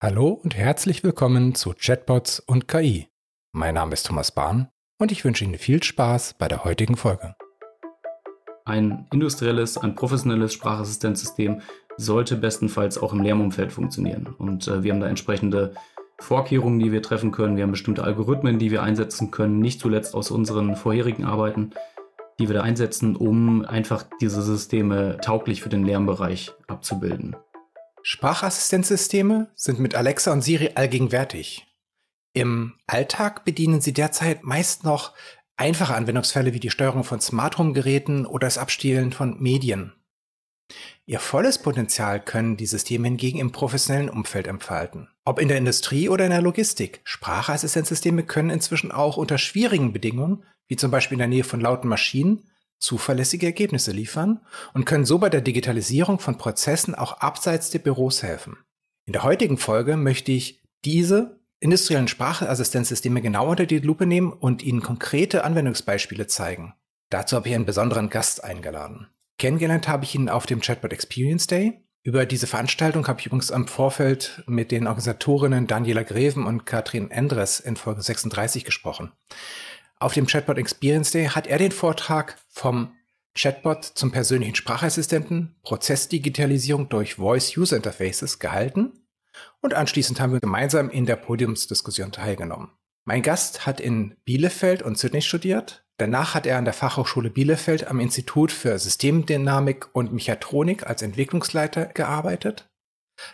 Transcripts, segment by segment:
Hallo und herzlich willkommen zu Chatbots und KI. Mein Name ist Thomas Bahn und ich wünsche Ihnen viel Spaß bei der heutigen Folge. Ein industrielles, ein professionelles Sprachassistenzsystem sollte bestenfalls auch im Lärmumfeld funktionieren. Und äh, wir haben da entsprechende Vorkehrungen, die wir treffen können. Wir haben bestimmte Algorithmen, die wir einsetzen können, nicht zuletzt aus unseren vorherigen Arbeiten, die wir da einsetzen, um einfach diese Systeme tauglich für den Lärmbereich abzubilden. Sprachassistenzsysteme sind mit Alexa und Siri allgegenwärtig. Im Alltag bedienen sie derzeit meist noch einfache Anwendungsfälle wie die Steuerung von Smart Home Geräten oder das Abspielen von Medien. Ihr volles Potenzial können die Systeme hingegen im professionellen Umfeld entfalten. Ob in der Industrie oder in der Logistik, Sprachassistenzsysteme können inzwischen auch unter schwierigen Bedingungen, wie zum Beispiel in der Nähe von lauten Maschinen, zuverlässige Ergebnisse liefern und können so bei der Digitalisierung von Prozessen auch abseits der Büros helfen. In der heutigen Folge möchte ich diese industriellen Sprachassistenzsysteme genau unter die Lupe nehmen und Ihnen konkrete Anwendungsbeispiele zeigen. Dazu habe ich einen besonderen Gast eingeladen. Kennengelernt habe ich ihn auf dem Chatbot Experience Day. Über diese Veranstaltung habe ich übrigens am Vorfeld mit den Organisatorinnen Daniela Greven und Katrin Endres in Folge 36 gesprochen. Auf dem Chatbot Experience Day hat er den Vortrag vom Chatbot zum persönlichen Sprachassistenten, Prozessdigitalisierung durch Voice User Interfaces gehalten und anschließend haben wir gemeinsam in der Podiumsdiskussion teilgenommen. Mein Gast hat in Bielefeld und Sydney studiert. Danach hat er an der Fachhochschule Bielefeld am Institut für Systemdynamik und Mechatronik als Entwicklungsleiter gearbeitet.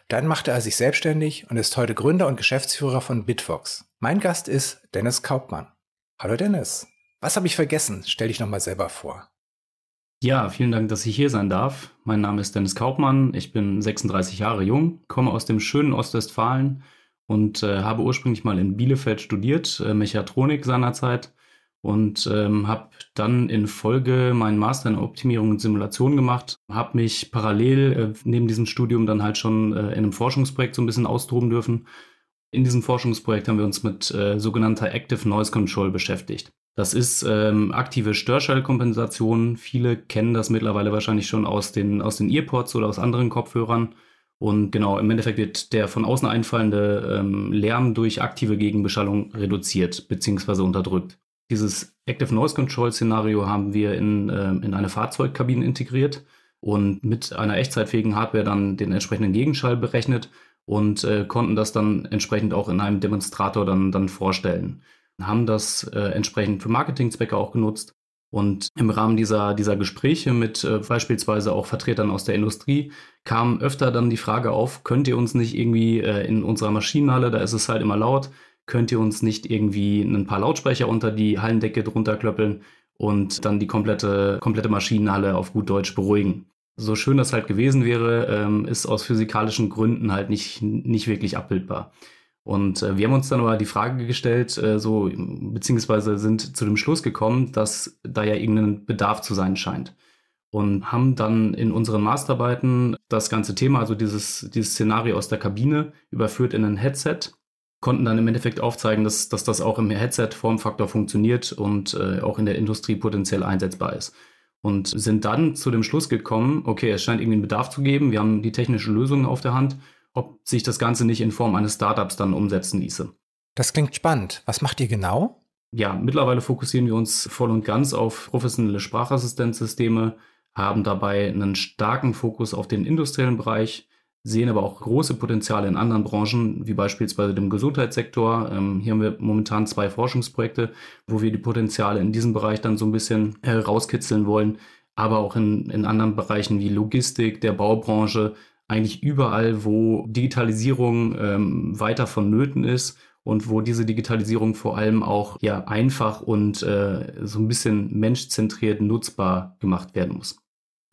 Dann machte er sich selbstständig und ist heute Gründer und Geschäftsführer von Bitfox. Mein Gast ist Dennis Kaupmann. Hallo Dennis. Was habe ich vergessen? Stell dich nochmal selber vor. Ja, vielen Dank, dass ich hier sein darf. Mein Name ist Dennis Kaupmann. Ich bin 36 Jahre jung, komme aus dem schönen Ostwestfalen und äh, habe ursprünglich mal in Bielefeld studiert, äh, Mechatronik seinerzeit und ähm, habe dann in Folge meinen Master in Optimierung und Simulation gemacht, habe mich parallel äh, neben diesem Studium dann halt schon äh, in einem Forschungsprojekt so ein bisschen austoben dürfen in diesem Forschungsprojekt haben wir uns mit äh, sogenannter Active Noise Control beschäftigt. Das ist ähm, aktive Störschallkompensation. Viele kennen das mittlerweile wahrscheinlich schon aus den, aus den Earpods oder aus anderen Kopfhörern. Und genau, im Endeffekt wird der von außen einfallende ähm, Lärm durch aktive Gegenbeschallung reduziert bzw. unterdrückt. Dieses Active Noise Control Szenario haben wir in, äh, in eine Fahrzeugkabine integriert und mit einer echtzeitfähigen Hardware dann den entsprechenden Gegenschall berechnet und äh, konnten das dann entsprechend auch in einem Demonstrator dann, dann vorstellen. Haben das äh, entsprechend für Marketingzwecke auch genutzt. Und im Rahmen dieser, dieser Gespräche mit äh, beispielsweise auch Vertretern aus der Industrie kam öfter dann die Frage auf, könnt ihr uns nicht irgendwie äh, in unserer Maschinenhalle, da ist es halt immer laut, könnt ihr uns nicht irgendwie ein paar Lautsprecher unter die Hallendecke drunter klöppeln und dann die komplette, komplette Maschinenhalle auf gut Deutsch beruhigen so schön das halt gewesen wäre, ähm, ist aus physikalischen Gründen halt nicht, nicht wirklich abbildbar. Und äh, wir haben uns dann aber die Frage gestellt, äh, so, beziehungsweise sind zu dem Schluss gekommen, dass da ja irgendein Bedarf zu sein scheint. Und haben dann in unseren Masterarbeiten das ganze Thema, also dieses, dieses Szenario aus der Kabine, überführt in ein Headset, konnten dann im Endeffekt aufzeigen, dass, dass das auch im Headset-Formfaktor funktioniert und äh, auch in der Industrie potenziell einsetzbar ist und sind dann zu dem Schluss gekommen, okay, es scheint irgendwie einen Bedarf zu geben, wir haben die technische Lösung auf der Hand, ob sich das Ganze nicht in Form eines Startups dann umsetzen ließe. Das klingt spannend. Was macht ihr genau? Ja, mittlerweile fokussieren wir uns voll und ganz auf professionelle Sprachassistenzsysteme, haben dabei einen starken Fokus auf den industriellen Bereich, sehen aber auch große Potenziale in anderen Branchen, wie beispielsweise dem Gesundheitssektor. Ähm, hier haben wir momentan zwei Forschungsprojekte, wo wir die Potenziale in diesem Bereich dann so ein bisschen herauskitzeln wollen, aber auch in, in anderen Bereichen wie Logistik, der Baubranche, eigentlich überall, wo Digitalisierung ähm, weiter vonnöten ist und wo diese Digitalisierung vor allem auch ja einfach und äh, so ein bisschen menschzentriert nutzbar gemacht werden muss.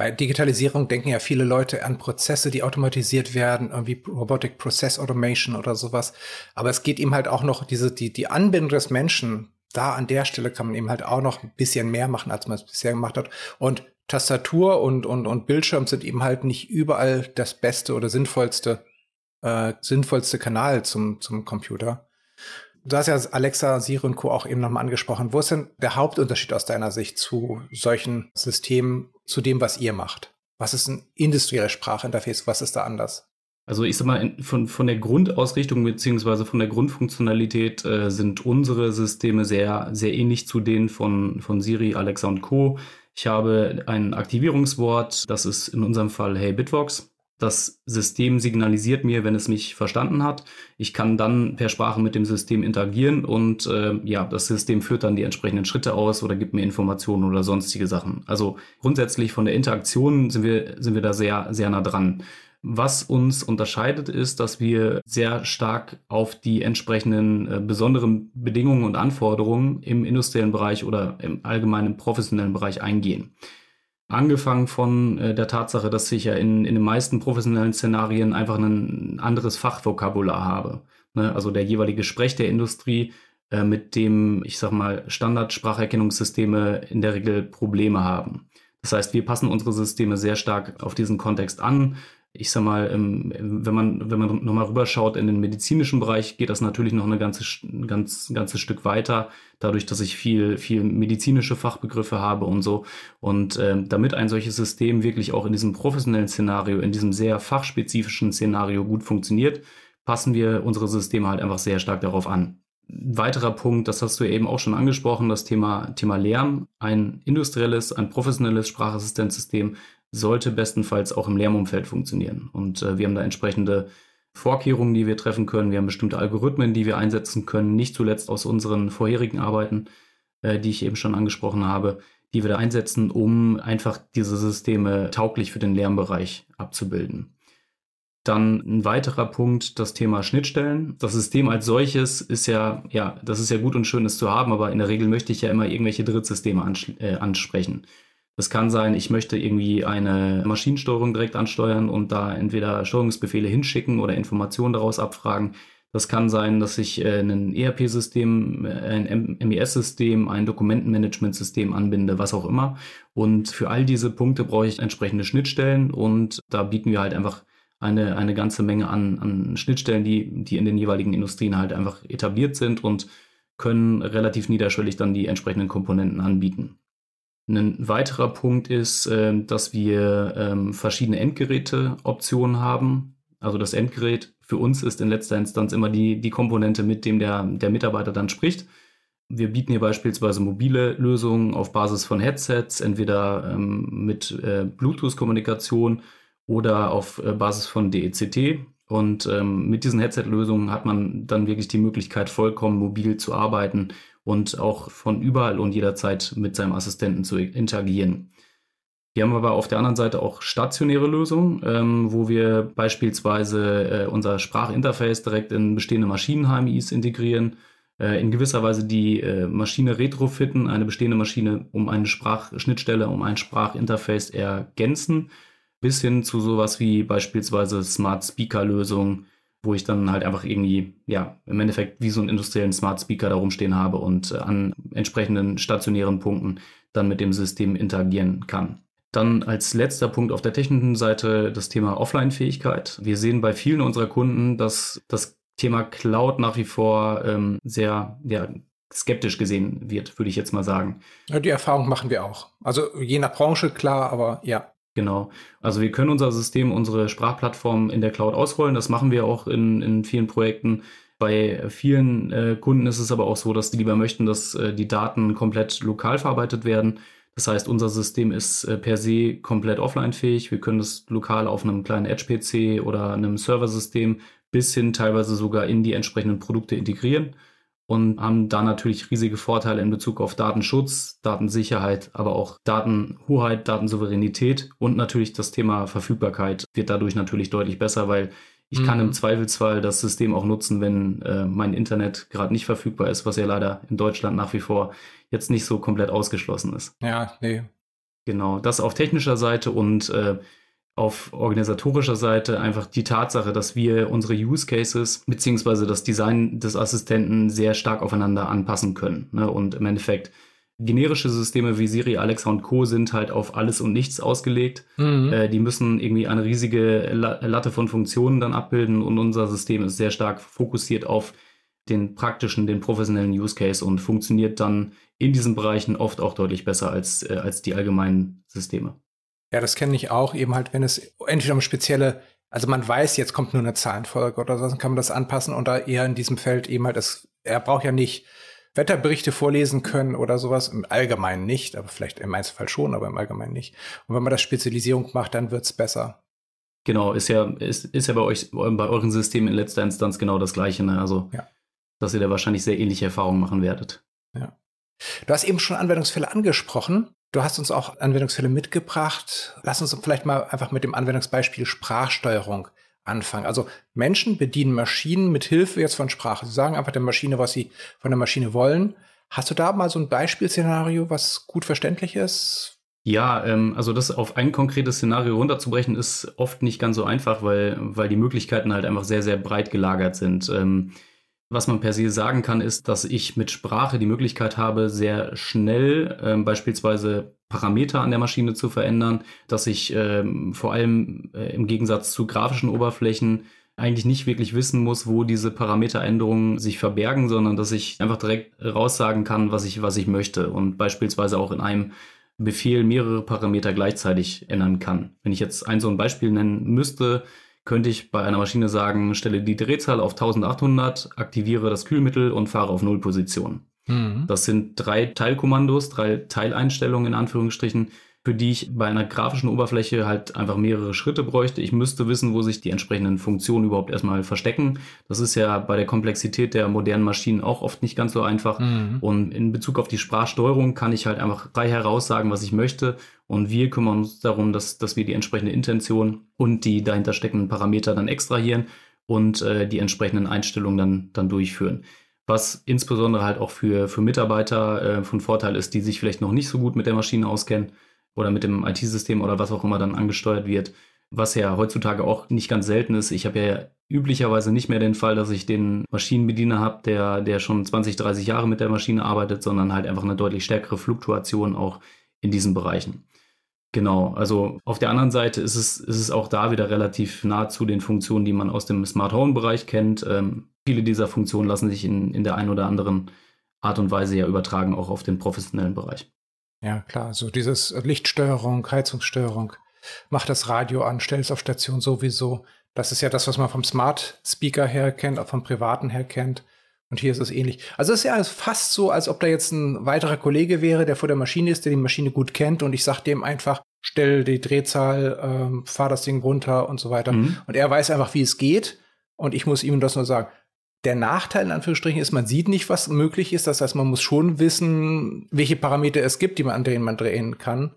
Bei Digitalisierung denken ja viele Leute an Prozesse, die automatisiert werden, irgendwie Robotic Process Automation oder sowas. Aber es geht ihm halt auch noch diese, die, die Anbindung des Menschen. Da an der Stelle kann man eben halt auch noch ein bisschen mehr machen, als man es bisher gemacht hat. Und Tastatur und, und, und Bildschirm sind eben halt nicht überall das beste oder sinnvollste, äh, sinnvollste Kanal zum, zum Computer. Du hast ja Alexa, Siri und Co. auch eben nochmal angesprochen. Wo ist denn der Hauptunterschied aus deiner Sicht zu solchen Systemen, zu dem, was ihr macht? Was ist ein industrielles Sprachinterface? Was ist da anders? Also ich sag mal, von, von der Grundausrichtung beziehungsweise von der Grundfunktionalität äh, sind unsere Systeme sehr, sehr ähnlich zu denen von, von Siri, Alexa und Co. Ich habe ein Aktivierungswort, das ist in unserem Fall Hey Bitvox. Das System signalisiert mir, wenn es mich verstanden hat. Ich kann dann per Sprache mit dem System interagieren und äh, ja, das System führt dann die entsprechenden Schritte aus oder gibt mir Informationen oder sonstige Sachen. Also grundsätzlich von der Interaktion sind wir, sind wir da sehr, sehr nah dran. Was uns unterscheidet, ist, dass wir sehr stark auf die entsprechenden äh, besonderen Bedingungen und Anforderungen im industriellen Bereich oder im allgemeinen professionellen Bereich eingehen. Angefangen von äh, der Tatsache, dass ich ja in, in den meisten professionellen Szenarien einfach ein anderes Fachvokabular habe. Ne? Also der jeweilige Sprech der Industrie, äh, mit dem, ich sag mal, Standardspracherkennungssysteme in der Regel Probleme haben. Das heißt, wir passen unsere Systeme sehr stark auf diesen Kontext an ich sag mal, ähm, wenn man, wenn man nochmal rüberschaut in den medizinischen Bereich, geht das natürlich noch eine ganze, ein ganz, ganzes Stück weiter, dadurch, dass ich viel, viel medizinische Fachbegriffe habe und so. Und ähm, damit ein solches System wirklich auch in diesem professionellen Szenario, in diesem sehr fachspezifischen Szenario gut funktioniert, passen wir unsere Systeme halt einfach sehr stark darauf an. Ein weiterer Punkt, das hast du eben auch schon angesprochen, das Thema, Thema Lärm. Ein industrielles, ein professionelles Sprachassistenzsystem sollte bestenfalls auch im Lärmumfeld funktionieren. Und äh, wir haben da entsprechende Vorkehrungen, die wir treffen können. Wir haben bestimmte Algorithmen, die wir einsetzen können, nicht zuletzt aus unseren vorherigen Arbeiten, äh, die ich eben schon angesprochen habe, die wir da einsetzen, um einfach diese Systeme tauglich für den Lärmbereich abzubilden. Dann ein weiterer Punkt, das Thema Schnittstellen. Das System als solches ist ja, ja, das ist ja gut und schön, es zu haben, aber in der Regel möchte ich ja immer irgendwelche Drittsysteme äh, ansprechen. Es kann sein, ich möchte irgendwie eine Maschinensteuerung direkt ansteuern und da entweder Steuerungsbefehle hinschicken oder Informationen daraus abfragen. Das kann sein, dass ich äh, ein ERP-System, äh, ein MES-System, ein Dokumentenmanagement-System anbinde, was auch immer. Und für all diese Punkte brauche ich entsprechende Schnittstellen und da bieten wir halt einfach eine, eine ganze Menge an, an Schnittstellen, die, die in den jeweiligen Industrien halt einfach etabliert sind und können relativ niederschwellig dann die entsprechenden Komponenten anbieten. Ein weiterer Punkt ist, äh, dass wir ähm, verschiedene Endgeräte-Optionen haben. Also das Endgerät für uns ist in letzter Instanz immer die, die Komponente, mit dem der, der Mitarbeiter dann spricht. Wir bieten hier beispielsweise mobile Lösungen auf Basis von Headsets, entweder ähm, mit äh, Bluetooth-Kommunikation oder auf äh, Basis von DECT. Und ähm, mit diesen Headset-Lösungen hat man dann wirklich die Möglichkeit, vollkommen mobil zu arbeiten und auch von überall und jederzeit mit seinem Assistenten zu interagieren. Wir haben aber auf der anderen Seite auch stationäre Lösungen, ähm, wo wir beispielsweise äh, unser Sprachinterface direkt in bestehende Maschinen-HMIs integrieren, äh, in gewisser Weise die äh, Maschine retrofitten, eine bestehende Maschine um eine Sprachschnittstelle, um ein Sprachinterface ergänzen, bis hin zu sowas wie beispielsweise Smart Speaker Lösungen, wo ich dann halt einfach irgendwie, ja, im Endeffekt wie so einen industriellen Smart Speaker da rumstehen habe und äh, an entsprechenden stationären Punkten dann mit dem System interagieren kann. Dann als letzter Punkt auf der technischen Seite das Thema Offline-Fähigkeit. Wir sehen bei vielen unserer Kunden, dass das Thema Cloud nach wie vor ähm, sehr ja, skeptisch gesehen wird, würde ich jetzt mal sagen. Ja, die Erfahrung machen wir auch. Also je nach Branche klar, aber ja. Genau. Also wir können unser System, unsere Sprachplattform in der Cloud ausrollen. Das machen wir auch in, in vielen Projekten. Bei vielen äh, Kunden ist es aber auch so, dass die lieber möchten, dass äh, die Daten komplett lokal verarbeitet werden. Das heißt, unser System ist äh, per se komplett offline-fähig. Wir können das lokal auf einem kleinen Edge-PC oder einem Serversystem bis hin teilweise sogar in die entsprechenden Produkte integrieren und haben da natürlich riesige Vorteile in Bezug auf Datenschutz, Datensicherheit, aber auch Datenhoheit, Datensouveränität und natürlich das Thema Verfügbarkeit wird dadurch natürlich deutlich besser, weil ich mhm. kann im Zweifelsfall das System auch nutzen, wenn äh, mein Internet gerade nicht verfügbar ist, was ja leider in Deutschland nach wie vor jetzt nicht so komplett ausgeschlossen ist. Ja, nee. Genau, das auf technischer Seite und äh, auf organisatorischer Seite einfach die Tatsache, dass wir unsere Use Cases beziehungsweise das Design des Assistenten sehr stark aufeinander anpassen können. Ne? Und im Endeffekt generische Systeme wie Siri, Alexa und Co. sind halt auf alles und nichts ausgelegt. Mhm. Äh, die müssen irgendwie eine riesige Latte von Funktionen dann abbilden und unser System ist sehr stark fokussiert auf den praktischen, den professionellen Use Case und funktioniert dann in diesen Bereichen oft auch deutlich besser als, äh, als die allgemeinen Systeme. Ja, das kenne ich auch, eben halt, wenn es entweder um spezielle Also man weiß, jetzt kommt nur eine Zahlenfolge oder so, dann kann man das anpassen und da eher in diesem Feld eben halt, das, er braucht ja nicht Wetterberichte vorlesen können oder sowas, im Allgemeinen nicht, aber vielleicht im Einzelfall schon, aber im Allgemeinen nicht. Und wenn man das Spezialisierung macht, dann wird's besser. Genau, ist ja, ist, ist ja bei euch, bei euren Systemen in letzter Instanz genau das Gleiche, ne? Also, ja. dass ihr da wahrscheinlich sehr ähnliche Erfahrungen machen werdet. Ja. Du hast eben schon Anwendungsfälle angesprochen. Du hast uns auch Anwendungsfälle mitgebracht. Lass uns vielleicht mal einfach mit dem Anwendungsbeispiel Sprachsteuerung anfangen. Also Menschen bedienen Maschinen mit Hilfe jetzt von Sprache. Sie sagen einfach der Maschine, was sie von der Maschine wollen. Hast du da mal so ein Beispielszenario, was gut verständlich ist? Ja, ähm, also das auf ein konkretes Szenario runterzubrechen, ist oft nicht ganz so einfach, weil, weil die Möglichkeiten halt einfach sehr, sehr breit gelagert sind. Ähm, was man per se sagen kann, ist, dass ich mit Sprache die Möglichkeit habe, sehr schnell ähm, beispielsweise Parameter an der Maschine zu verändern, dass ich ähm, vor allem äh, im Gegensatz zu grafischen Oberflächen eigentlich nicht wirklich wissen muss, wo diese Parameteränderungen sich verbergen, sondern dass ich einfach direkt raussagen kann, was ich, was ich möchte und beispielsweise auch in einem Befehl mehrere Parameter gleichzeitig ändern kann. Wenn ich jetzt ein so ein Beispiel nennen müsste, könnte ich bei einer Maschine sagen, stelle die Drehzahl auf 1800, aktiviere das Kühlmittel und fahre auf Nullposition. Mhm. Das sind drei Teilkommandos, drei Teileinstellungen in Anführungsstrichen, für die ich bei einer grafischen Oberfläche halt einfach mehrere Schritte bräuchte. Ich müsste wissen, wo sich die entsprechenden Funktionen überhaupt erstmal verstecken. Das ist ja bei der Komplexität der modernen Maschinen auch oft nicht ganz so einfach. Mhm. Und in Bezug auf die Sprachsteuerung kann ich halt einfach frei heraussagen, was ich möchte. Und wir kümmern uns darum, dass, dass wir die entsprechende Intention und die dahinter steckenden Parameter dann extrahieren und äh, die entsprechenden Einstellungen dann, dann durchführen was insbesondere halt auch für, für Mitarbeiter äh, von Vorteil ist, die sich vielleicht noch nicht so gut mit der Maschine auskennen oder mit dem IT-System oder was auch immer dann angesteuert wird, was ja heutzutage auch nicht ganz selten ist. Ich habe ja üblicherweise nicht mehr den Fall, dass ich den Maschinenbediener habe, der, der schon 20, 30 Jahre mit der Maschine arbeitet, sondern halt einfach eine deutlich stärkere Fluktuation auch in diesen Bereichen. Genau, also auf der anderen Seite ist es, ist es auch da wieder relativ nah zu den Funktionen, die man aus dem Smart Home-Bereich kennt. Ähm, viele dieser Funktionen lassen sich in, in der einen oder anderen Art und Weise ja übertragen, auch auf den professionellen Bereich. Ja, klar. So dieses Lichtsteuerung, Heizungssteuerung, mach das Radio an, stell es auf Station sowieso. Das ist ja das, was man vom Smart Speaker her kennt, auch vom privaten her kennt. Und hier ist es ähnlich. Also es ist ja fast so, als ob da jetzt ein weiterer Kollege wäre, der vor der Maschine ist, der die Maschine gut kennt und ich sag dem einfach, stell die Drehzahl, ähm, fahr das Ding runter und so weiter. Mhm. Und er weiß einfach, wie es geht und ich muss ihm das nur sagen. Der Nachteil in Anführungsstrichen ist, man sieht nicht, was möglich ist. Das heißt, man muss schon wissen, welche Parameter es gibt, die man an denen man drehen kann.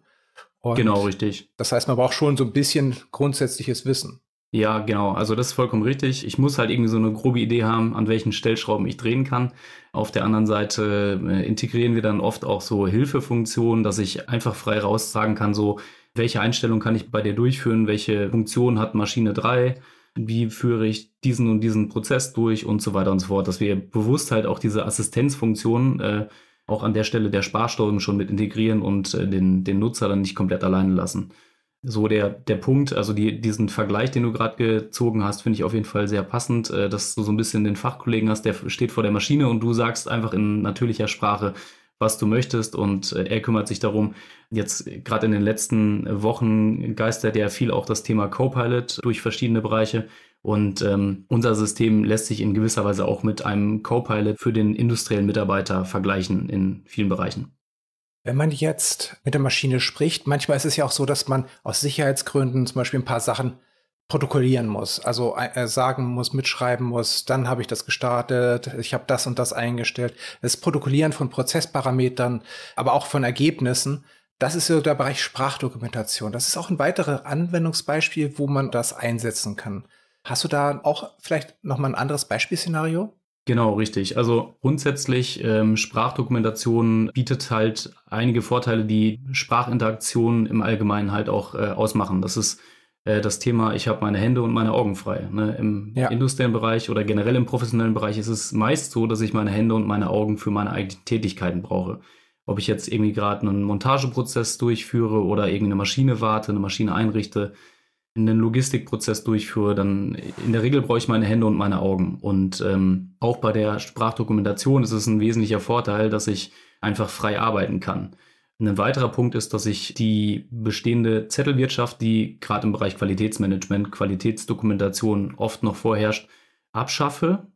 Und genau, richtig. Das heißt, man braucht schon so ein bisschen grundsätzliches Wissen. Ja, genau. Also das ist vollkommen richtig. Ich muss halt irgendwie so eine grobe Idee haben, an welchen Stellschrauben ich drehen kann. Auf der anderen Seite äh, integrieren wir dann oft auch so Hilfefunktionen, dass ich einfach frei raussagen kann, so welche Einstellung kann ich bei dir durchführen, welche Funktion hat Maschine 3 wie führe ich diesen und diesen Prozess durch und so weiter und so fort, dass wir bewusst halt auch diese Assistenzfunktion äh, auch an der Stelle der Sparsteuerung schon mit integrieren und äh, den, den Nutzer dann nicht komplett alleine lassen. So der, der Punkt, also die, diesen Vergleich, den du gerade gezogen hast, finde ich auf jeden Fall sehr passend, äh, dass du so ein bisschen den Fachkollegen hast, der steht vor der Maschine und du sagst einfach in natürlicher Sprache, was du möchtest und äh, er kümmert sich darum. Jetzt gerade in den letzten Wochen geistert ja viel auch das Thema Copilot durch verschiedene Bereiche und ähm, unser System lässt sich in gewisser Weise auch mit einem Copilot für den industriellen Mitarbeiter vergleichen in vielen Bereichen. Wenn man jetzt mit der Maschine spricht, manchmal ist es ja auch so, dass man aus Sicherheitsgründen zum Beispiel ein paar Sachen protokollieren muss, also äh, sagen muss, mitschreiben muss, dann habe ich das gestartet, ich habe das und das eingestellt. Das Protokollieren von Prozessparametern, aber auch von Ergebnissen, das ist so der Bereich Sprachdokumentation. Das ist auch ein weiteres Anwendungsbeispiel, wo man das einsetzen kann. Hast du da auch vielleicht noch mal ein anderes Beispielszenario? Genau, richtig. Also grundsätzlich ähm, Sprachdokumentation bietet halt einige Vorteile, die Sprachinteraktion im Allgemeinen halt auch äh, ausmachen. Das ist äh, das Thema, ich habe meine Hände und meine Augen frei. Ne? Im ja. industriellen Bereich oder generell im professionellen Bereich ist es meist so, dass ich meine Hände und meine Augen für meine eigenen Tätigkeiten brauche. Ob ich jetzt irgendwie gerade einen Montageprozess durchführe oder irgendeine Maschine warte, eine Maschine einrichte, einen Logistikprozess durchführe, dann in der Regel brauche ich meine Hände und meine Augen. Und ähm, auch bei der Sprachdokumentation ist es ein wesentlicher Vorteil, dass ich einfach frei arbeiten kann. Ein weiterer Punkt ist, dass ich die bestehende Zettelwirtschaft, die gerade im Bereich Qualitätsmanagement, Qualitätsdokumentation oft noch vorherrscht, abschaffe.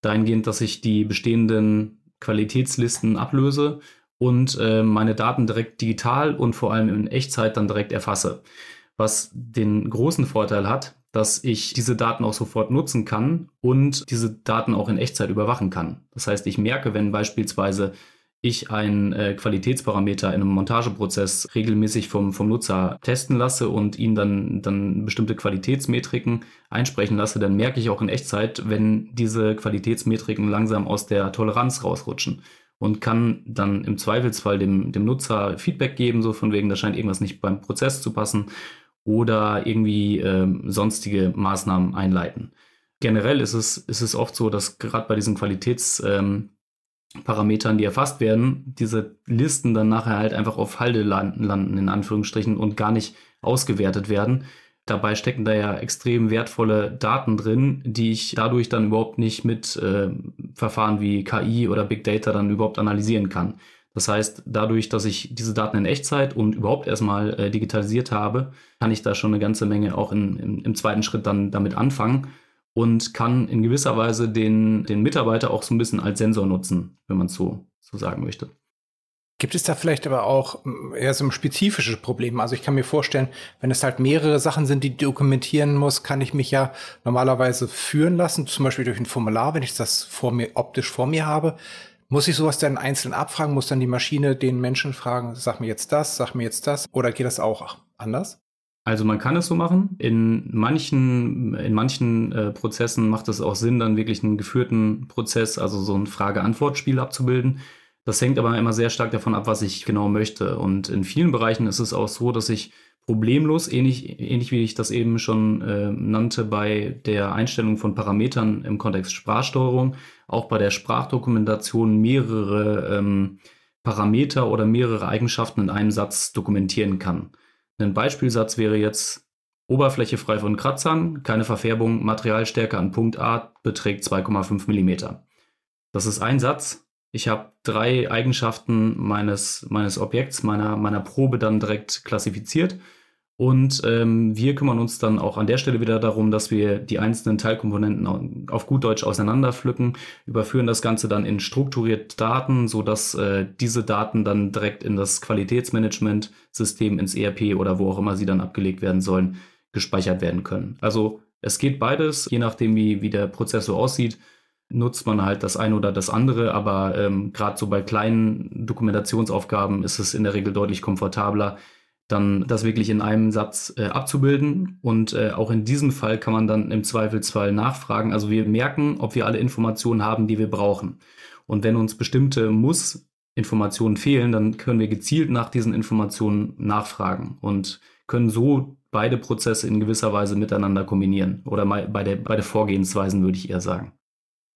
Dahingehend, dass ich die bestehenden Qualitätslisten ablöse und äh, meine Daten direkt digital und vor allem in Echtzeit dann direkt erfasse. Was den großen Vorteil hat, dass ich diese Daten auch sofort nutzen kann und diese Daten auch in Echtzeit überwachen kann. Das heißt, ich merke, wenn beispielsweise ich einen äh, Qualitätsparameter in einem Montageprozess regelmäßig vom, vom Nutzer testen lasse und ihn dann, dann bestimmte Qualitätsmetriken einsprechen lasse, dann merke ich auch in Echtzeit, wenn diese Qualitätsmetriken langsam aus der Toleranz rausrutschen und kann dann im Zweifelsfall dem, dem Nutzer Feedback geben, so von wegen, da scheint irgendwas nicht beim Prozess zu passen oder irgendwie ähm, sonstige Maßnahmen einleiten. Generell ist es, ist es oft so, dass gerade bei diesen Qualitäts ähm, Parametern, die erfasst werden, diese Listen dann nachher halt einfach auf Halde landen, in Anführungsstrichen, und gar nicht ausgewertet werden. Dabei stecken da ja extrem wertvolle Daten drin, die ich dadurch dann überhaupt nicht mit äh, Verfahren wie KI oder Big Data dann überhaupt analysieren kann. Das heißt, dadurch, dass ich diese Daten in Echtzeit und überhaupt erstmal äh, digitalisiert habe, kann ich da schon eine ganze Menge auch in, im, im zweiten Schritt dann damit anfangen und kann in gewisser Weise den, den Mitarbeiter auch so ein bisschen als Sensor nutzen, wenn man es so, so sagen möchte. Gibt es da vielleicht aber auch hm, eher so ein spezifisches Problem? Also ich kann mir vorstellen, wenn es halt mehrere Sachen sind, die dokumentieren muss, kann ich mich ja normalerweise führen lassen, zum Beispiel durch ein Formular, wenn ich das vor mir, optisch vor mir habe. Muss ich sowas dann einzeln abfragen? Muss dann die Maschine den Menschen fragen, sag mir jetzt das, sag mir jetzt das? Oder geht das auch anders? Also man kann es so machen. In manchen, in manchen äh, Prozessen macht es auch Sinn, dann wirklich einen geführten Prozess, also so ein Frage-Antwort-Spiel abzubilden. Das hängt aber immer sehr stark davon ab, was ich genau möchte. Und in vielen Bereichen ist es auch so, dass ich problemlos, ähnlich, ähnlich wie ich das eben schon äh, nannte, bei der Einstellung von Parametern im Kontext Sprachsteuerung, auch bei der Sprachdokumentation mehrere ähm, Parameter oder mehrere Eigenschaften in einem Satz dokumentieren kann. Ein Beispielsatz wäre jetzt Oberfläche frei von Kratzern, keine Verfärbung, Materialstärke an Punkt A beträgt 2,5 mm. Das ist ein Satz. Ich habe drei Eigenschaften meines, meines Objekts, meiner, meiner Probe dann direkt klassifiziert und ähm, wir kümmern uns dann auch an der Stelle wieder darum, dass wir die einzelnen Teilkomponenten auf gut Deutsch auseinanderpflücken, überführen das Ganze dann in strukturierte Daten, sodass äh, diese Daten dann direkt in das Qualitätsmanagement-System, ins ERP oder wo auch immer sie dann abgelegt werden sollen, gespeichert werden können. Also es geht beides, je nachdem, wie, wie der Prozess so aussieht nutzt man halt das eine oder das andere, aber ähm, gerade so bei kleinen Dokumentationsaufgaben ist es in der Regel deutlich komfortabler, dann das wirklich in einem Satz äh, abzubilden. Und äh, auch in diesem Fall kann man dann im Zweifelsfall nachfragen. Also wir merken, ob wir alle Informationen haben, die wir brauchen. Und wenn uns bestimmte Muss-Informationen fehlen, dann können wir gezielt nach diesen Informationen nachfragen und können so beide Prozesse in gewisser Weise miteinander kombinieren. Oder mal bei der, bei der Vorgehensweisen würde ich eher sagen.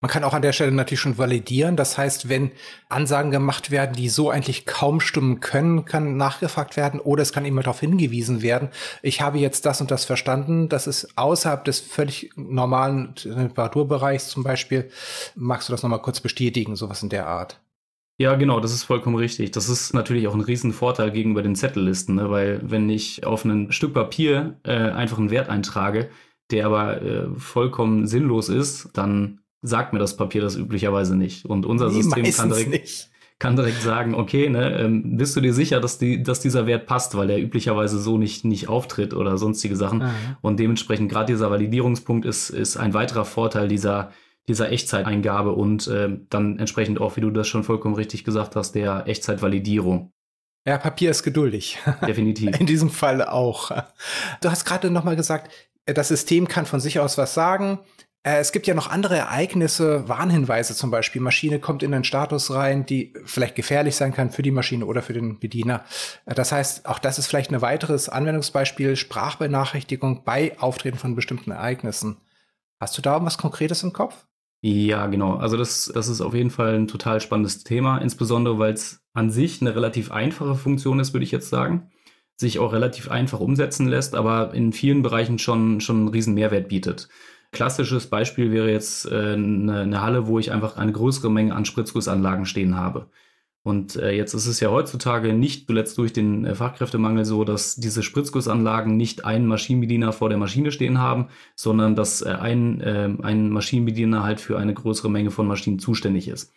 Man kann auch an der Stelle natürlich schon validieren. Das heißt, wenn Ansagen gemacht werden, die so eigentlich kaum stimmen können, kann nachgefragt werden oder es kann eben darauf hingewiesen werden, ich habe jetzt das und das verstanden. Das ist außerhalb des völlig normalen Temperaturbereichs zum Beispiel. Magst du das nochmal kurz bestätigen, sowas in der Art? Ja, genau, das ist vollkommen richtig. Das ist natürlich auch ein Riesenvorteil gegenüber den Zettellisten, ne? weil wenn ich auf ein Stück Papier äh, einfach einen Wert eintrage, der aber äh, vollkommen sinnlos ist, dann sagt mir das Papier das üblicherweise nicht. Und unser nee, System kann direkt, kann direkt sagen, okay, ne, ähm, bist du dir sicher, dass, die, dass dieser Wert passt, weil der üblicherweise so nicht, nicht auftritt oder sonstige Sachen. Ah, ja. Und dementsprechend gerade dieser Validierungspunkt ist, ist ein weiterer Vorteil dieser, dieser Echtzeiteingabe und äh, dann entsprechend auch, wie du das schon vollkommen richtig gesagt hast, der Echtzeitvalidierung. Ja, Papier ist geduldig. Definitiv. In diesem Fall auch. Du hast gerade nochmal gesagt, das System kann von sich aus was sagen. Äh, es gibt ja noch andere Ereignisse, Warnhinweise zum Beispiel. Maschine kommt in einen Status rein, die vielleicht gefährlich sein kann für die Maschine oder für den Bediener. Äh, das heißt, auch das ist vielleicht ein weiteres Anwendungsbeispiel, Sprachbenachrichtigung bei Auftreten von bestimmten Ereignissen. Hast du da was Konkretes im Kopf? Ja, genau. Also das, das ist auf jeden Fall ein total spannendes Thema, insbesondere weil es an sich eine relativ einfache Funktion ist, würde ich jetzt sagen. Sich auch relativ einfach umsetzen lässt, aber in vielen Bereichen schon, schon einen riesen Mehrwert bietet. Klassisches Beispiel wäre jetzt äh, eine, eine, Halle, wo ich einfach eine größere Menge an Spritzgussanlagen stehen habe. Und äh, jetzt ist es ja heutzutage nicht zuletzt durch den äh, Fachkräftemangel so, dass diese Spritzgussanlagen nicht einen Maschinenbediener vor der Maschine stehen haben, sondern dass ein, äh, ein Maschinenbediener halt für eine größere Menge von Maschinen zuständig ist.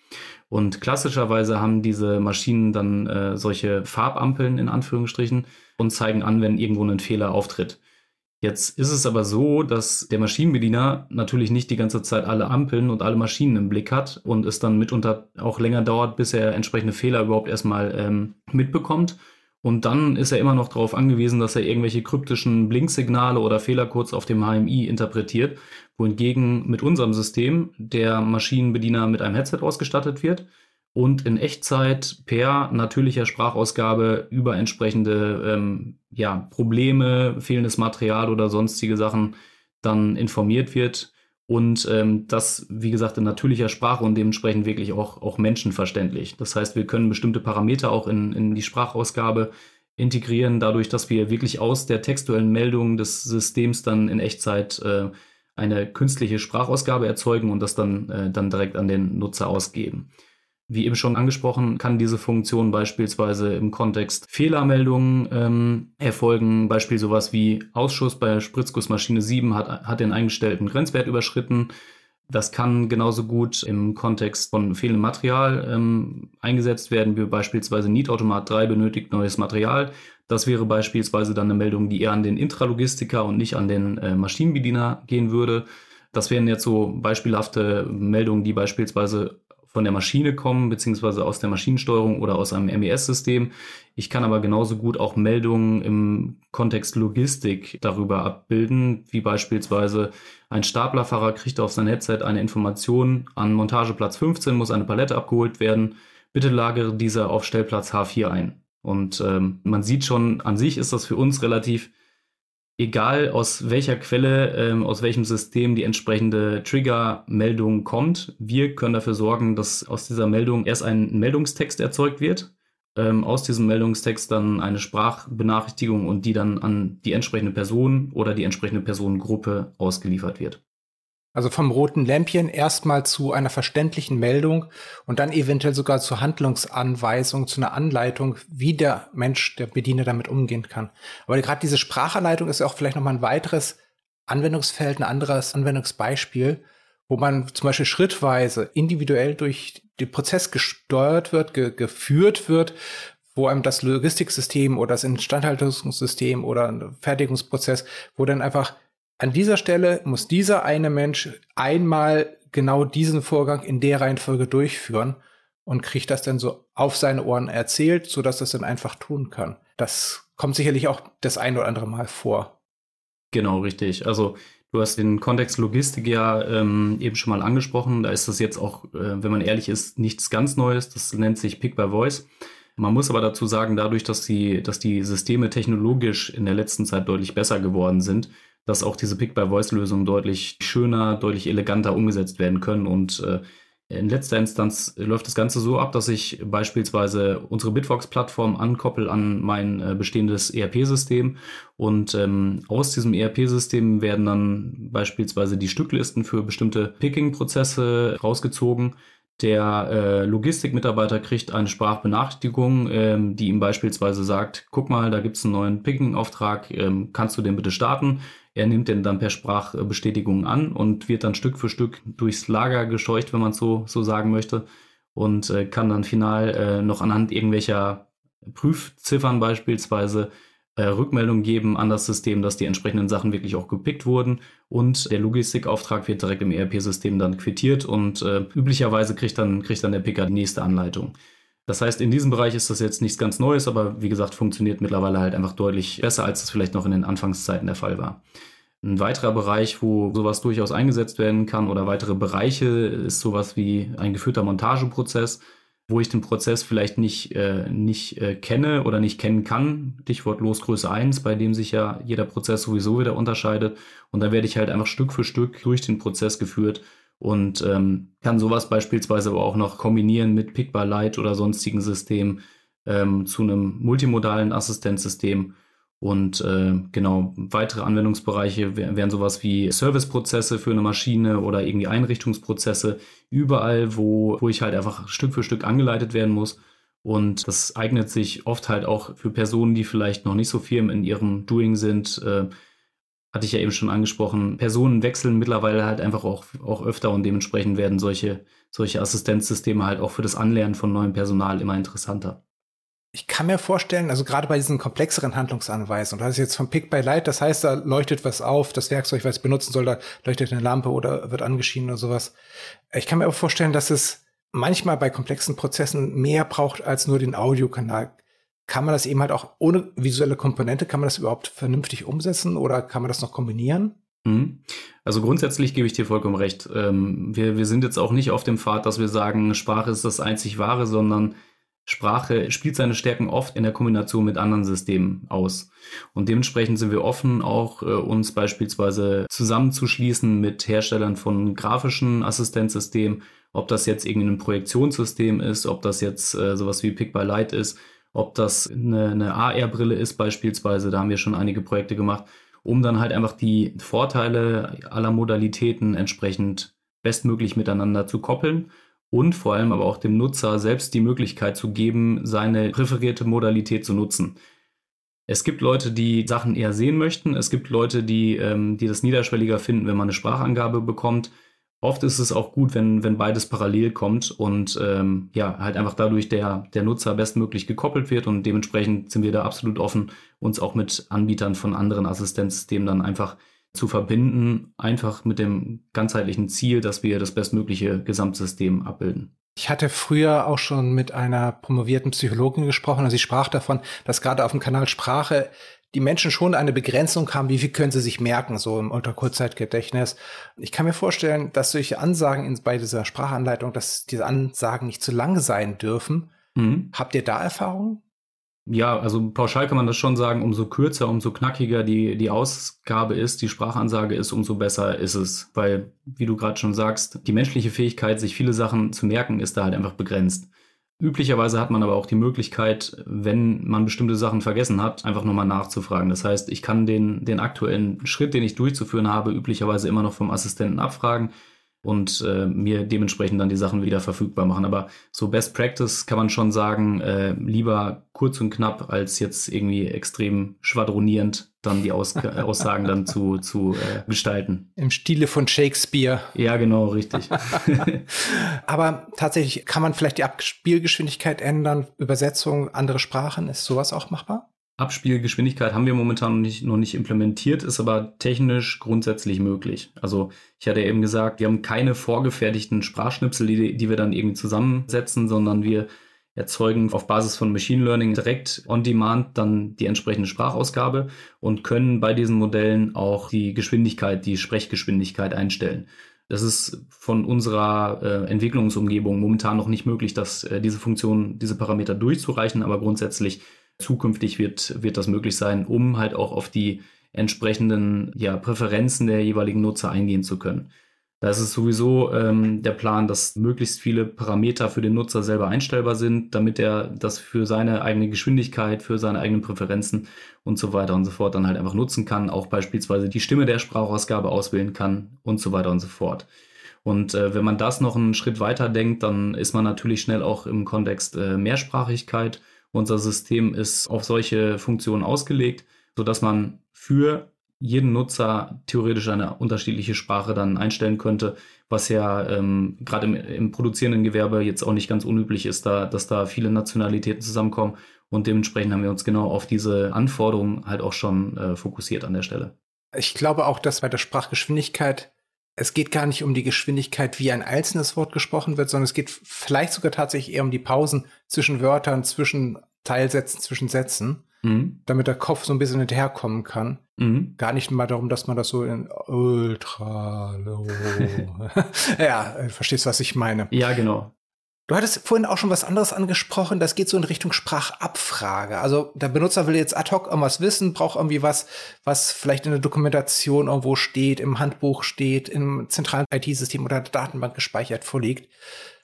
Und klassischerweise haben diese Maschinen dann solche Farbampeln in Anführungsstrichen und zeigen an, wenn irgendwo ein Fehler auftritt. Jetzt ist es aber so, dass der Maschinenbediener natürlich nicht die ganze Zeit alle Ampeln und alle Maschinen im Blick hat und es dann mitunter auch länger dauert, bis er entsprechende Fehler überhaupt erstmal ähm, mitbekommt. Und dann ist er immer noch darauf angewiesen, dass er irgendwelche kryptischen Blinksignale oder Fehlercodes auf dem HMI interpretiert, wohingegen mit unserem System der Maschinenbediener mit einem Headset ausgestattet wird und in Echtzeit per natürlicher Sprachausgabe über entsprechende ähm, ja, Probleme, fehlendes Material oder sonstige Sachen dann informiert wird und ähm, das, wie gesagt, in natürlicher Sprache und dementsprechend wirklich auch, auch menschenverständlich. Das heißt, wir können bestimmte Parameter auch in, in die Sprachausgabe integrieren, dadurch, dass wir wirklich aus der textuellen Meldung des Systems dann in Echtzeit äh, eine künstliche Sprachausgabe erzeugen und das dann, äh, dann direkt an den Nutzer ausgeben. Wie eben schon angesprochen, kann diese Funktion beispielsweise im Kontext Fehlermeldungen ähm, erfolgen. Beispiel sowas wie Ausschuss bei Spritzgussmaschine 7 hat, hat den eingestellten Grenzwert überschritten. Das kann genauso gut im Kontext von fehlendem Material ähm, eingesetzt werden, wie beispielsweise Nietautomat 3 benötigt neues Material. Das wäre beispielsweise dann eine Meldung, die eher an den Intralogistiker und nicht an den äh, Maschinenbediener gehen würde. Das wären jetzt so beispielhafte Meldungen, die beispielsweise von der Maschine kommen, beziehungsweise aus der Maschinensteuerung oder aus einem MES-System. Ich kann aber genauso gut auch Meldungen im Kontext Logistik darüber abbilden, wie beispielsweise ein Staplerfahrer kriegt auf sein Headset eine Information, an Montageplatz 15 muss eine Palette abgeholt werden, bitte lagere diese auf Stellplatz H4 ein. Und ähm, man sieht schon, an sich ist das für uns relativ egal aus welcher Quelle, ähm, aus welchem System die entsprechende Trigger-Meldung kommt. Wir können dafür sorgen, dass aus dieser Meldung erst ein Meldungstext erzeugt wird, ähm, aus diesem Meldungstext dann eine Sprachbenachrichtigung und die dann an die entsprechende Person oder die entsprechende Personengruppe ausgeliefert wird. Also vom roten Lämpchen erstmal zu einer verständlichen Meldung und dann eventuell sogar zur Handlungsanweisung, zu einer Anleitung, wie der Mensch, der Bediener damit umgehen kann. Aber gerade diese Sprachanleitung ist ja auch vielleicht nochmal ein weiteres Anwendungsfeld, ein anderes Anwendungsbeispiel, wo man zum Beispiel schrittweise individuell durch den Prozess gesteuert wird, ge geführt wird, wo einem das Logistiksystem oder das Instandhaltungssystem oder ein Fertigungsprozess, wo dann einfach an dieser Stelle muss dieser eine Mensch einmal genau diesen Vorgang in der Reihenfolge durchführen und kriegt das dann so auf seine Ohren erzählt, so dass das dann einfach tun kann. Das kommt sicherlich auch das ein oder andere Mal vor. Genau, richtig. Also du hast den Kontext Logistik ja ähm, eben schon mal angesprochen. Da ist das jetzt auch, äh, wenn man ehrlich ist, nichts ganz Neues. Das nennt sich Pick by Voice. Man muss aber dazu sagen, dadurch, dass die, dass die Systeme technologisch in der letzten Zeit deutlich besser geworden sind, dass auch diese Pick-by-Voice-Lösungen deutlich schöner, deutlich eleganter umgesetzt werden können. Und äh, in letzter Instanz läuft das Ganze so ab, dass ich beispielsweise unsere Bitfox-Plattform ankoppel an mein äh, bestehendes ERP-System und ähm, aus diesem ERP-System werden dann beispielsweise die Stücklisten für bestimmte Picking-Prozesse rausgezogen. Der äh, Logistikmitarbeiter kriegt eine Sprachbenachrichtigung, ähm, die ihm beispielsweise sagt, guck mal, da gibt es einen neuen Picking-Auftrag, ähm, kannst du den bitte starten? Er nimmt den dann per Sprachbestätigung an und wird dann Stück für Stück durchs Lager gescheucht, wenn man so, so sagen möchte, und äh, kann dann final äh, noch anhand irgendwelcher Prüfziffern beispielsweise äh, Rückmeldung geben an das System, dass die entsprechenden Sachen wirklich auch gepickt wurden und der Logistikauftrag wird direkt im ERP-System dann quittiert und äh, üblicherweise kriegt dann, kriegt dann der Picker die nächste Anleitung. Das heißt, in diesem Bereich ist das jetzt nichts ganz Neues, aber wie gesagt, funktioniert mittlerweile halt einfach deutlich besser, als es vielleicht noch in den Anfangszeiten der Fall war. Ein weiterer Bereich, wo sowas durchaus eingesetzt werden kann oder weitere Bereiche ist sowas wie ein geführter Montageprozess, wo ich den Prozess vielleicht nicht, äh, nicht äh, kenne oder nicht kennen kann. Stichwort Losgröße 1, bei dem sich ja jeder Prozess sowieso wieder unterscheidet. Und da werde ich halt einfach Stück für Stück durch den Prozess geführt und ähm, kann sowas beispielsweise aber auch noch kombinieren mit Pickbar Lite oder sonstigen Systemen ähm, zu einem multimodalen Assistenzsystem. Und äh, genau, weitere Anwendungsbereiche wären sowas wie Serviceprozesse für eine Maschine oder irgendwie Einrichtungsprozesse, überall, wo, wo ich halt einfach Stück für Stück angeleitet werden muss. Und das eignet sich oft halt auch für Personen, die vielleicht noch nicht so firm in ihrem Doing sind. Äh, hatte ich ja eben schon angesprochen. Personen wechseln mittlerweile halt einfach auch, auch öfter und dementsprechend werden solche, solche Assistenzsysteme halt auch für das Anlernen von neuem Personal immer interessanter. Ich kann mir vorstellen, also gerade bei diesen komplexeren Handlungsanweisungen, das ist jetzt vom Pick by Light, das heißt, da leuchtet was auf, das Werkzeug, was benutzen soll, da leuchtet eine Lampe oder wird angeschienen oder sowas. Ich kann mir aber vorstellen, dass es manchmal bei komplexen Prozessen mehr braucht als nur den Audiokanal. Kann man das eben halt auch ohne visuelle Komponente, kann man das überhaupt vernünftig umsetzen oder kann man das noch kombinieren? Mhm. Also grundsätzlich gebe ich dir vollkommen recht. Ähm, wir, wir sind jetzt auch nicht auf dem Pfad, dass wir sagen, Sprache ist das einzig Wahre, sondern Sprache spielt seine Stärken oft in der Kombination mit anderen Systemen aus. Und dementsprechend sind wir offen, auch äh, uns beispielsweise zusammenzuschließen mit Herstellern von grafischen Assistenzsystemen, ob das jetzt irgendein Projektionssystem ist, ob das jetzt äh, sowas wie Pick by Light ist, ob das eine, eine AR-Brille ist beispielsweise, da haben wir schon einige Projekte gemacht, um dann halt einfach die Vorteile aller Modalitäten entsprechend bestmöglich miteinander zu koppeln und vor allem aber auch dem Nutzer selbst die Möglichkeit zu geben, seine präferierte Modalität zu nutzen. Es gibt Leute, die Sachen eher sehen möchten. Es gibt Leute, die, ähm, die das niederschwelliger finden, wenn man eine Sprachangabe bekommt. Oft ist es auch gut, wenn, wenn beides parallel kommt und ähm, ja, halt einfach dadurch der, der Nutzer bestmöglich gekoppelt wird und dementsprechend sind wir da absolut offen, uns auch mit Anbietern von anderen Assistenzsystemen dann einfach zu verbinden, einfach mit dem ganzheitlichen Ziel, dass wir das bestmögliche Gesamtsystem abbilden. Ich hatte früher auch schon mit einer promovierten Psychologin gesprochen und sie sprach davon, dass gerade auf dem Kanal Sprache die Menschen schon eine Begrenzung haben, wie viel können sie sich merken, so im Ultrakurzzeitgedächtnis. Ich kann mir vorstellen, dass solche Ansagen in, bei dieser Sprachanleitung, dass diese Ansagen nicht zu lang sein dürfen. Mhm. Habt ihr da Erfahrungen? Ja, also pauschal kann man das schon sagen, umso kürzer, umso knackiger die, die Ausgabe ist, die Sprachansage ist, umso besser ist es. Weil, wie du gerade schon sagst, die menschliche Fähigkeit, sich viele Sachen zu merken, ist da halt einfach begrenzt. Üblicherweise hat man aber auch die Möglichkeit, wenn man bestimmte Sachen vergessen hat, einfach nochmal nachzufragen. Das heißt, ich kann den, den aktuellen Schritt, den ich durchzuführen habe, üblicherweise immer noch vom Assistenten abfragen und äh, mir dementsprechend dann die Sachen wieder verfügbar machen. Aber so Best Practice kann man schon sagen, äh, lieber kurz und knapp als jetzt irgendwie extrem schwadronierend dann die Aus Aussagen dann zu, zu äh, gestalten. Im Stile von Shakespeare. Ja, genau, richtig. Aber tatsächlich kann man vielleicht die Abspielgeschwindigkeit ändern, Übersetzung, andere Sprachen, ist sowas auch machbar? Abspielgeschwindigkeit haben wir momentan noch nicht, noch nicht implementiert, ist aber technisch grundsätzlich möglich. Also ich hatte eben gesagt, wir haben keine vorgefertigten Sprachschnipsel, die, die wir dann irgendwie zusammensetzen, sondern wir erzeugen auf Basis von Machine Learning direkt on Demand dann die entsprechende Sprachausgabe und können bei diesen Modellen auch die Geschwindigkeit, die Sprechgeschwindigkeit einstellen. Das ist von unserer äh, Entwicklungsumgebung momentan noch nicht möglich, dass äh, diese Funktion, diese Parameter durchzureichen, aber grundsätzlich Zukünftig wird, wird das möglich sein, um halt auch auf die entsprechenden ja, Präferenzen der jeweiligen Nutzer eingehen zu können. Da ist es sowieso ähm, der Plan, dass möglichst viele Parameter für den Nutzer selber einstellbar sind, damit er das für seine eigene Geschwindigkeit, für seine eigenen Präferenzen und so weiter und so fort dann halt einfach nutzen kann, auch beispielsweise die Stimme der Sprachausgabe auswählen kann und so weiter und so fort. Und äh, wenn man das noch einen Schritt weiter denkt, dann ist man natürlich schnell auch im Kontext äh, Mehrsprachigkeit unser System ist auf solche Funktionen ausgelegt, sodass man für jeden Nutzer theoretisch eine unterschiedliche Sprache dann einstellen könnte, was ja ähm, gerade im, im, produzierenden Gewerbe jetzt auch nicht ganz unüblich ist, da, dass da viele Nationalitäten zusammenkommen. Und dementsprechend haben wir uns genau auf diese Anforderungen halt auch schon äh, fokussiert an der Stelle. Ich glaube auch, dass bei der Sprachgeschwindigkeit es geht gar nicht um die Geschwindigkeit, wie ein einzelnes Wort gesprochen wird, sondern es geht vielleicht sogar tatsächlich eher um die Pausen zwischen Wörtern, zwischen Teilsätzen, zwischen Sätzen, mhm. damit der Kopf so ein bisschen hinterherkommen kann. Mhm. Gar nicht mal darum, dass man das so in ultra low. ja, verstehst, was ich meine. Ja, genau. Du hattest vorhin auch schon was anderes angesprochen, das geht so in Richtung Sprachabfrage. Also der Benutzer will jetzt ad hoc irgendwas wissen, braucht irgendwie was, was vielleicht in der Dokumentation irgendwo steht, im Handbuch steht, im zentralen IT-System oder der Datenbank gespeichert vorliegt.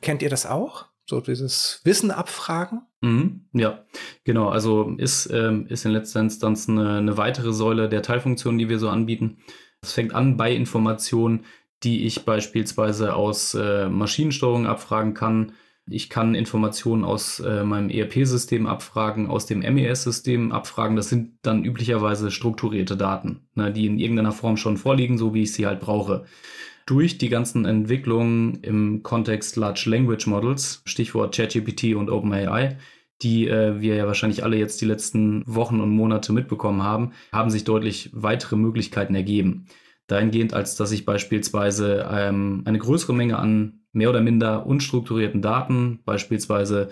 Kennt ihr das auch? So dieses Wissen abfragen? Mhm, ja, genau. Also ist, ähm, ist in letzter Instanz eine, eine weitere Säule der Teilfunktionen, die wir so anbieten. Es fängt an bei Informationen, die ich beispielsweise aus äh, Maschinensteuerung abfragen kann, Ich kann Informationen aus äh, meinem ERP-System abfragen, aus dem MES-System abfragen. Das sind dann üblicherweise strukturierte Daten, ne, die in irgendeiner Form schon vorliegen, so wie ich sie halt brauche. Durch die ganzen Entwicklungen im Kontext Large Language Models, Stichwort ChatGPT und OpenAI, die äh, wir ja wahrscheinlich alle jetzt die letzten Wochen und Monate mitbekommen haben, haben sich deutlich weitere Möglichkeiten ergeben. Dahingehend, als dass ich beispielsweise ähm, eine größere Menge an mehr oder minder unstrukturierten Daten, beispielsweise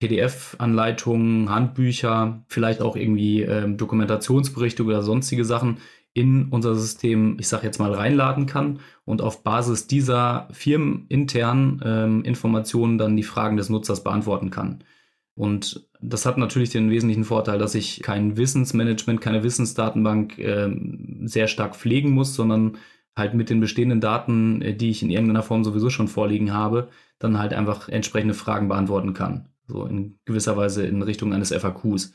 PDF-Anleitungen, Handbücher, vielleicht auch irgendwie ähm, Dokumentationsberichte oder sonstige Sachen in unser System, ich sage jetzt mal, reinladen kann und auf Basis dieser firmeninternen ähm, Informationen dann die Fragen des Nutzers beantworten kann. Und das hat natürlich den wesentlichen Vorteil, dass ich kein Wissensmanagement, keine Wissensdatenbank äh, sehr stark pflegen muss, sondern halt mit den bestehenden Daten, äh, die ich in irgendeiner Form sowieso schon vorliegen habe, dann halt einfach entsprechende Fragen beantworten kann. So in gewisser Weise in Richtung eines FAQs.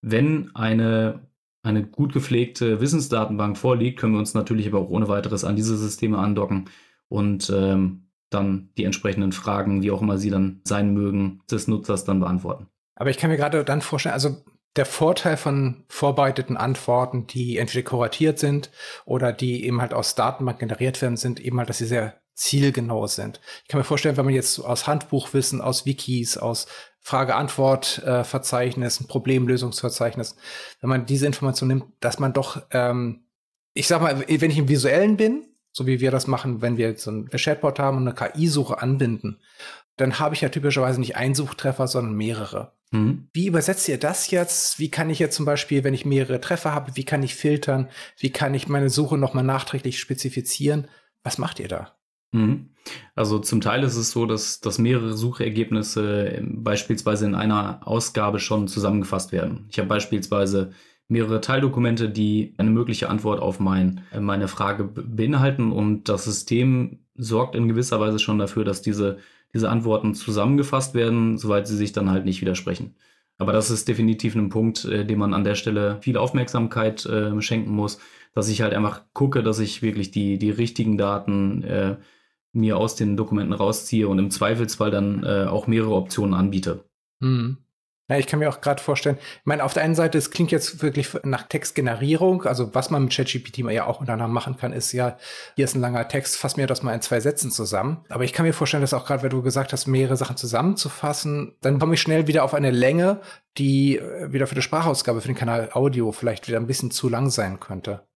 Wenn eine, eine gut gepflegte Wissensdatenbank vorliegt, können wir uns natürlich aber auch ohne weiteres an diese Systeme andocken und ähm, dann die entsprechenden Fragen, wie auch immer sie dann sein mögen, des Nutzers dann beantworten. Aber ich kann mir gerade dann vorstellen, also der Vorteil von vorbereiteten Antworten, die entweder kuratiert sind oder die eben halt aus Datenbank generiert werden, sind eben halt, dass sie sehr zielgenau sind. Ich kann mir vorstellen, wenn man jetzt aus Handbuchwissen, aus Wikis, aus Frage-Antwort-Verzeichnissen, Problemlösungsverzeichnissen, wenn man diese Information nimmt, dass man doch, ähm, ich sag mal, wenn ich im Visuellen bin, so wie wir das machen, wenn wir so ein Chatbot haben und eine KI-Suche anbinden, dann habe ich ja typischerweise nicht einen Suchtreffer, sondern mehrere. Mhm. Wie übersetzt ihr das jetzt? Wie kann ich jetzt zum Beispiel, wenn ich mehrere Treffer habe, wie kann ich filtern? Wie kann ich meine Suche nochmal nachträglich spezifizieren? Was macht ihr da? Mhm. Also zum Teil ist es so, dass, dass mehrere Suchergebnisse beispielsweise in einer Ausgabe schon zusammengefasst werden. Ich habe beispielsweise mehrere Teildokumente, die eine mögliche Antwort auf mein, äh, meine Frage beinhalten und das System sorgt in gewisser Weise schon dafür, dass diese, diese Antworten zusammengefasst werden, soweit sie sich dann halt nicht widersprechen. Aber das ist definitiv ein Punkt, äh, dem man an der Stelle viel Aufmerksamkeit äh, schenken muss, dass ich halt einfach gucke, dass ich wirklich die, die richtigen Daten äh, mir aus den Dokumenten rausziehe und im Zweifelsfall dann äh, auch mehrere Optionen anbiete. Mhm. Ja, ich kann mir auch gerade vorstellen, ich meine, auf der einen Seite, es klingt jetzt wirklich nach Textgenerierung, also was man mit ChatGPT ja auch untereinander machen kann, ist ja, hier ist ein langer Text, fass mir das mal in zwei Sätzen zusammen. Aber ich kann mir vorstellen, dass auch gerade, wenn du gesagt hast, mehrere Sachen zusammenzufassen, dann komme ich schnell wieder auf eine Länge, die äh, wieder für die Sprachausgabe, für den Kanal Audio vielleicht wieder ein bisschen zu lang sein könnte.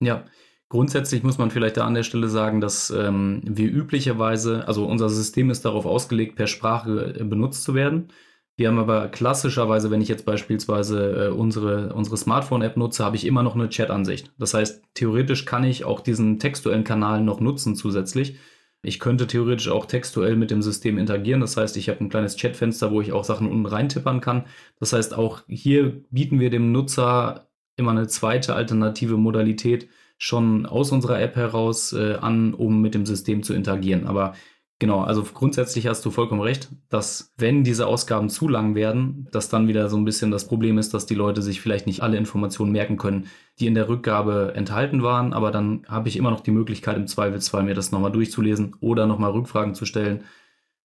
Ja, Grundsätzlich muss man vielleicht da an der Stelle sagen, dass ähm, wir üblicherweise, also unser System ist darauf ausgelegt, per Sprache äh, benutzt zu werden. Wir haben aber klassischerweise, wenn ich jetzt beispielsweise äh, unsere, unsere Smartphone-App nutze, habe ich immer noch eine Chat-Ansicht. Das heißt, theoretisch kann ich auch diesen textuellen Kanal noch nutzen zusätzlich. Ich könnte theoretisch auch textuell mit dem System interagieren. Das heißt, ich habe ein kleines Chatfenster, wo ich auch Sachen unten reintippern kann. Das heißt, auch hier bieten wir dem Nutzer immer eine zweite alternative Modalität schon aus unserer App heraus äh, an, um mit dem System zu interagieren. Aber Genau, also grundsätzlich hast du vollkommen recht, dass wenn diese Ausgaben zu lang werden, dass dann wieder so ein bisschen das Problem ist, dass die Leute sich vielleicht nicht alle Informationen merken können, die in der Rückgabe enthalten waren, aber dann habe ich immer noch die Möglichkeit im Zweifelsfall mir das nochmal durchzulesen oder nochmal Rückfragen zu stellen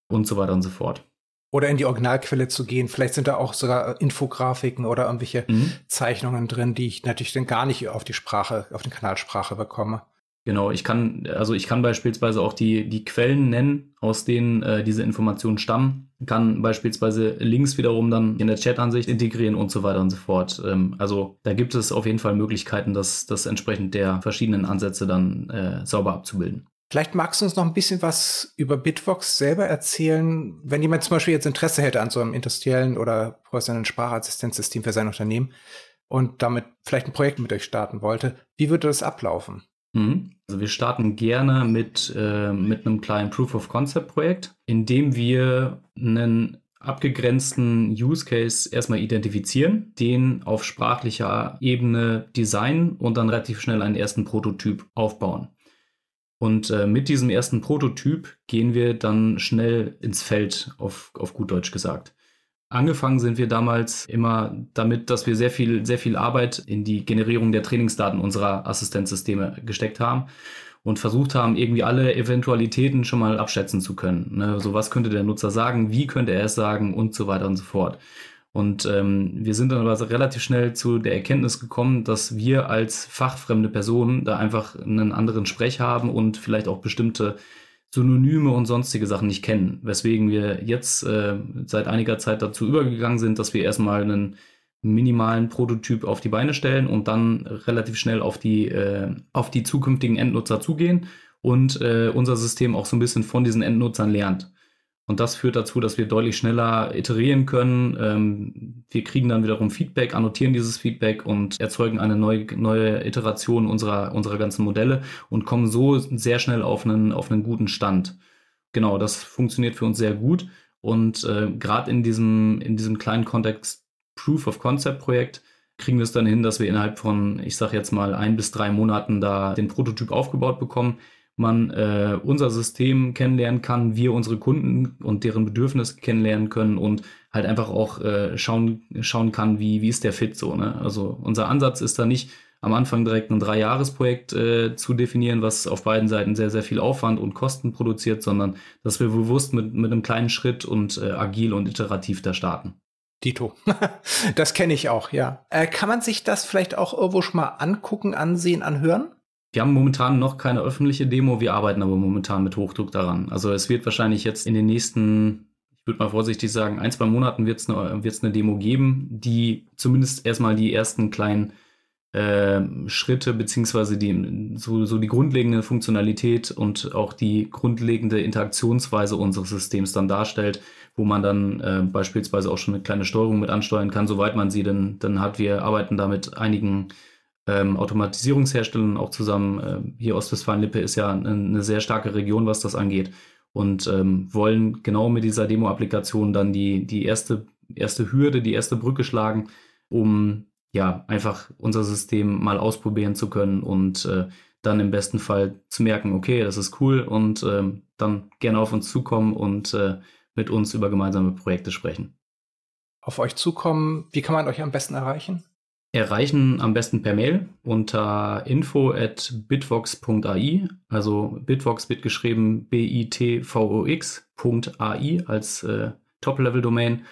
und so weiter und so fort. Oder in die Originalquelle zu gehen. Vielleicht sind da auch sogar Infografiken oder irgendwelche mhm. Zeichnungen drin, die ich natürlich dann gar nicht auf die Sprache, auf den Kanalsprache bekomme. Genau, ich kann, also ich kann beispielsweise auch die, die Quellen nennen, aus denen äh, diese Informationen stammen, kann beispielsweise Links wiederum dann in der Chat-Ansicht integrieren und so weiter und so fort. Ähm, also da gibt es auf jeden Fall Möglichkeiten, das, das entsprechend der verschiedenen Ansätze dann äh, sauber abzubilden. Vielleicht magst du uns noch ein bisschen was über Bitvox selber erzählen, wenn jemand zum Beispiel jetzt Interesse hätte an so einem industriellen oder professionellen Sprachassistenzsystem für sein Unternehmen und damit vielleicht ein Projekt mit euch starten wollte. Wie würde das ablaufen? Mhm. Also wir starten gerne mit, äh, mit einem kleinen Proof of Concept Projekt, in dem wir einen abgegrenzten Use Case erstmal identifizieren, den auf sprachlicher Ebene designen und dann relativ schnell einen ersten Prototyp aufbauen. Und äh, mit diesem ersten Prototyp gehen wir dann schnell ins Feld, auf, auf gut Deutsch gesagt. Angefangen sind wir damals immer damit, dass wir sehr viel, sehr viel Arbeit in die Generierung der Trainingsdaten unserer Assistenzsysteme gesteckt haben. und versucht haben, irgendwie alle Eventualitäten schon mal abschätzen zu können. Ne? So was könnte der Nutzer sagen, wie könnte er es sagen und so weiter und so fort. Und ähm, wir sind dann aber relativ schnell zu der Erkenntnis gekommen, dass wir als fachfremde Personen da einfach einen anderen Sprech haben und vielleicht auch bestimmte Synonyme und sonstige Sachen nicht kennen. Weswegen wir jetzt äh, seit einiger Zeit dazu übergegangen sind, dass wir erstmal einen minimalen Prototyp auf die Beine stellen und dann relativ schnell auf die, äh, auf die zukünftigen Endnutzer zugehen und äh, unser System auch so ein bisschen von diesen Endnutzern lernt. Und das führt dazu, dass wir deutlich schneller iterieren können. Ähm, wir kriegen dann wiederum Feedback, annotieren dieses Feedback und erzeugen eine neue, neue Iteration unserer, unserer ganzen Modelle und kommen so sehr schnell auf einen, auf einen guten Stand. Genau, das funktioniert für uns sehr gut. Und äh, gerade in diesem, in diesem kleinen Kontext Proof of Concept Projekt kriegen wir es dann hin, dass wir innerhalb von, ich sage jetzt mal, ein bis drei Monaten da den Prototyp aufgebaut bekommen man äh, unser System kennenlernen kann, wir unsere Kunden und deren Bedürfnisse kennenlernen können und halt einfach auch äh, schauen, schauen kann, wie, wie ist der Fit so. Ne? Also unser Ansatz ist da nicht am Anfang direkt ein Dreijahresprojekt äh, zu definieren, was auf beiden Seiten sehr, sehr viel Aufwand und Kosten produziert, sondern dass wir bewusst mit, mit einem kleinen Schritt und äh, agil und iterativ da starten. Dito. das kenne ich auch, ja. Äh, kann man sich das vielleicht auch irgendwo schon mal angucken, ansehen, anhören? Wir haben momentan noch keine öffentliche Demo, wir arbeiten aber momentan mit Hochdruck daran. Also es wird wahrscheinlich jetzt in den nächsten, ich würde mal vorsichtig sagen, ein, zwei Monaten wird es eine, eine Demo geben, die zumindest erstmal die ersten kleinen äh, Schritte beziehungsweise die, so, so die grundlegende Funktionalität und auch die grundlegende Interaktionsweise unseres Systems dann darstellt, wo man dann äh, beispielsweise auch schon eine kleine Steuerung mit ansteuern kann, soweit man sie denn dann hat. Wir arbeiten da mit einigen ähm, Automatisierungsherstellern auch zusammen. Äh, hier Ostwestfalen-Lippe ist ja eine, eine, sehr starke Region, was das angeht. Und ähm, wollen genau mit dieser Demo-Applikation dann die, die erste, erste Hürde, die erste Brücke schlagen, um ja einfach unser System mal ausprobieren zu können und äh, dann im besten Fall zu merken, okay, das ist cool und ähm, dann gerne auf uns zukommen und äh, mit uns über gemeinsame Projekte sprechen. Auf euch zukommen, wie kann man euch am besten erreichen? Erreichen am besten per Mail unter info at bitvox.ai, also Bitvox wird geschrieben B-I-T-V-O-X.ai als äh, Top-Level-Domain.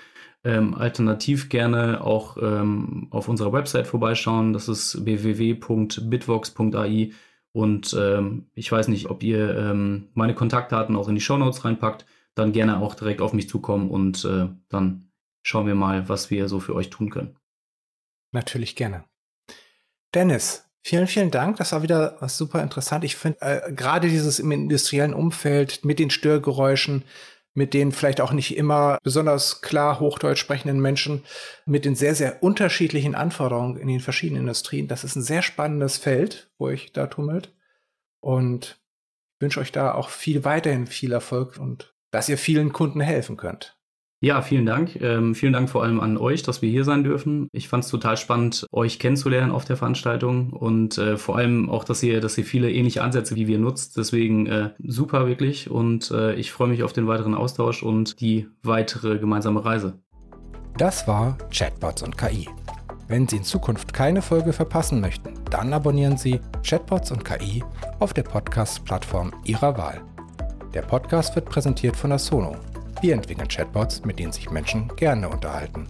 Ähm, alternativ gerne auch ähm, auf unserer Website vorbeischauen, das ist www.bitvox.ai und ähm, ich weiß nicht, ob ihr ähm, meine Kontaktdaten auch in die Show Notes reinpackt, dann gerne auch direkt auf mich zukommen und äh, dann schauen wir mal, was wir so für euch tun können. Natürlich gerne. Dennis, vielen, vielen Dank. Das war wieder super interessant. Ich finde äh, gerade dieses im industriellen Umfeld mit den Störgeräuschen, mit den vielleicht auch nicht immer besonders klar Hochdeutsch sprechenden Menschen, mit den sehr, sehr unterschiedlichen Anforderungen in den verschiedenen Industrien. Das ist ein sehr spannendes Feld, wo ich da tummelt. Und wünsche euch da auch viel weiterhin viel Erfolg und dass ihr vielen Kunden helfen könnt. Ja, vielen Dank. Ähm, vielen Dank vor allem an euch, dass wir hier sein dürfen. Ich fand es total spannend, euch kennenzulernen auf der Veranstaltung und äh, vor allem auch, dass ihr, dass ihr viele ähnliche Ansätze wie wir nutzt. Deswegen äh, super wirklich und äh, ich freue mich auf den weiteren Austausch und die weitere gemeinsame Reise. Das war Chatbots und KI. Wenn Sie in Zukunft keine Folge verpassen möchten, dann abonnieren Sie Chatbots und KI auf der Podcast-Plattform Ihrer Wahl. Der Podcast wird präsentiert von der Sono wir entwickeln Chatbots, mit denen sich Menschen gerne unterhalten.